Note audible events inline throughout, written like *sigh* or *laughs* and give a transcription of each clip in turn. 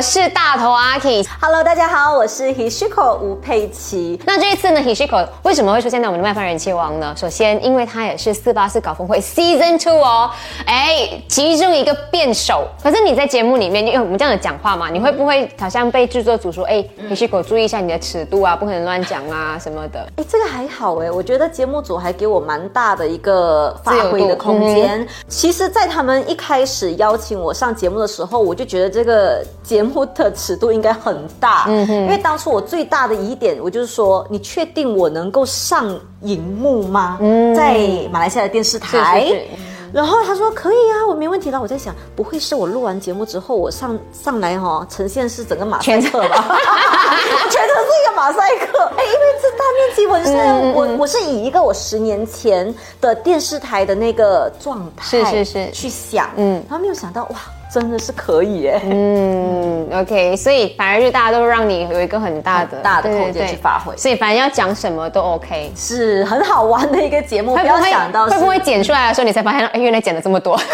我是大头阿 K。Hello，大家好，我是 Hishiko 吴佩琪。那这一次呢，Hishiko 为什么会出现在我们的麦饭人气王呢？首先，因为他也是四八四搞峰会 Season Two 哦，哎，其中一个辩手。可是你在节目里面，因为我们这样的讲话嘛，你会不会好像被制作组说，哎，Hishiko 注意一下你的尺度啊，不可能乱讲啊 *laughs* 什么的？哎，这个还好哎，我觉得节目组还给我蛮大的一个发挥的空间。其实，在他们一开始邀请我上节目的时候，我就觉得这个节目的尺度应该很大，嗯因为当初我最大的疑点，我就是说，你确定我能够上荧幕吗？嗯在马来西亚的电视台。是是是然后他说可以啊，我没问题了。我在想，不会是我录完节目之后，我上上来哈、哦，呈现是整个马赛克吧？*laughs* 全程是一个马赛克。哎，因为这大面积纹身，我我是以一个我十年前的电视台的那个状态，是是是去想，嗯，然后没有想到哇，真的是可以耶。嗯，OK，所以反而是大家都让你有一个很大的很大的空间去发挥所以反正要讲什么都 OK。是很好玩的一个节目，不要想到会不会剪出来的时候，你才发现，哎，原来剪了这么多。*laughs*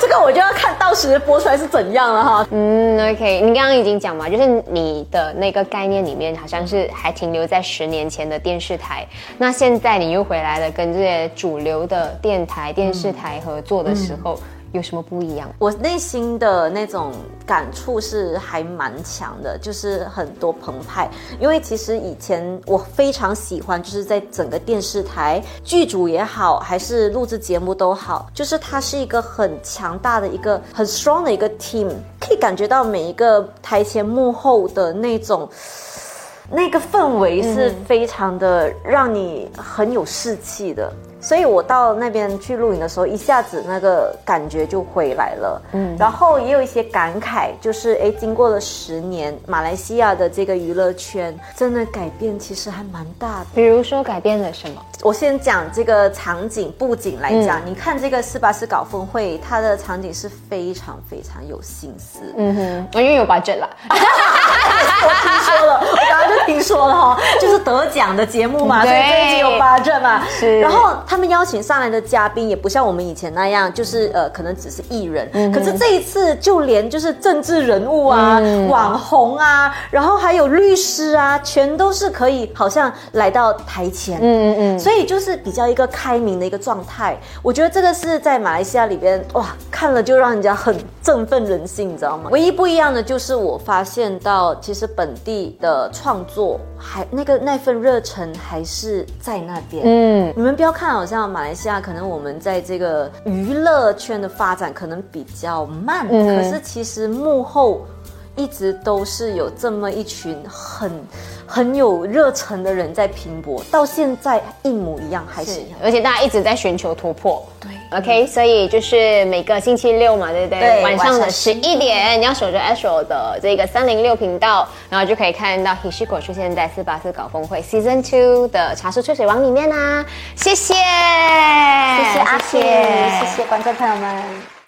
这个，我就要看到时播出来是怎样了哈。嗯，OK，你刚刚已经讲嘛，就是你的那个概念里面，好像是还停留在十年前的电视台。那现在你又回来了，跟这些主流的电台、电视台合作的时候，有什么不一样？我内心的那种感触是还蛮强的，就是很多澎湃。因为其实以前我非常喜欢，就是在整个电视台剧组也好，还是录制节目都好，就是它是一个很强大的一个很 strong 的一个 team，可以感觉到每一个台前幕后的那种。那个氛围是非常的让你很有士气的，所以我到那边去录影的时候，一下子那个感觉就回来了。嗯，然后也有一些感慨，就是哎，经过了十年，马来西亚的这个娱乐圈真的改变其实还蛮大的。比如说改变了什么？我先讲这个场景布景来讲，你看这个四八四搞峰会，它的场景是非常非常有心思。嗯哼，我因为有 budget 啦。*laughs* 我听说了，我刚刚就听说了哈，就是得奖的节目嘛，所以对这一集有八阵嘛。是然后他们邀请上来的嘉宾也不像我们以前那样，就是呃，可能只是艺人。嗯可是这一次，就连就是政治人物啊、网红啊，然后还有律师啊，全都是可以好像来到台前。嗯嗯嗯。所以就是比较一个开明的一个状态。我觉得这个是在马来西亚里边哇，看了就让人家很振奋人心，你知道吗？唯一不一样的就是我发现到，其实本地的创作还那个那份热忱还是在那边。嗯，你们不要看好像马来西亚，可能我们在这个娱乐圈的发展可能比较慢，可是其实幕后。一直都是有这么一群很很有热忱的人在拼搏，到现在一模一样，还是一样。而且大家一直在寻求突破。对，OK，所以就是每个星期六嘛，对不对？对晚上的十一点，你要守着 Astro 的这个三零六频道，然后就可以看到 Hishiko 出现在四八四搞峰会 Season Two 的茶树吹水王里面啦、谢谢，谢谢谢阿谢，谢谢观众朋友们。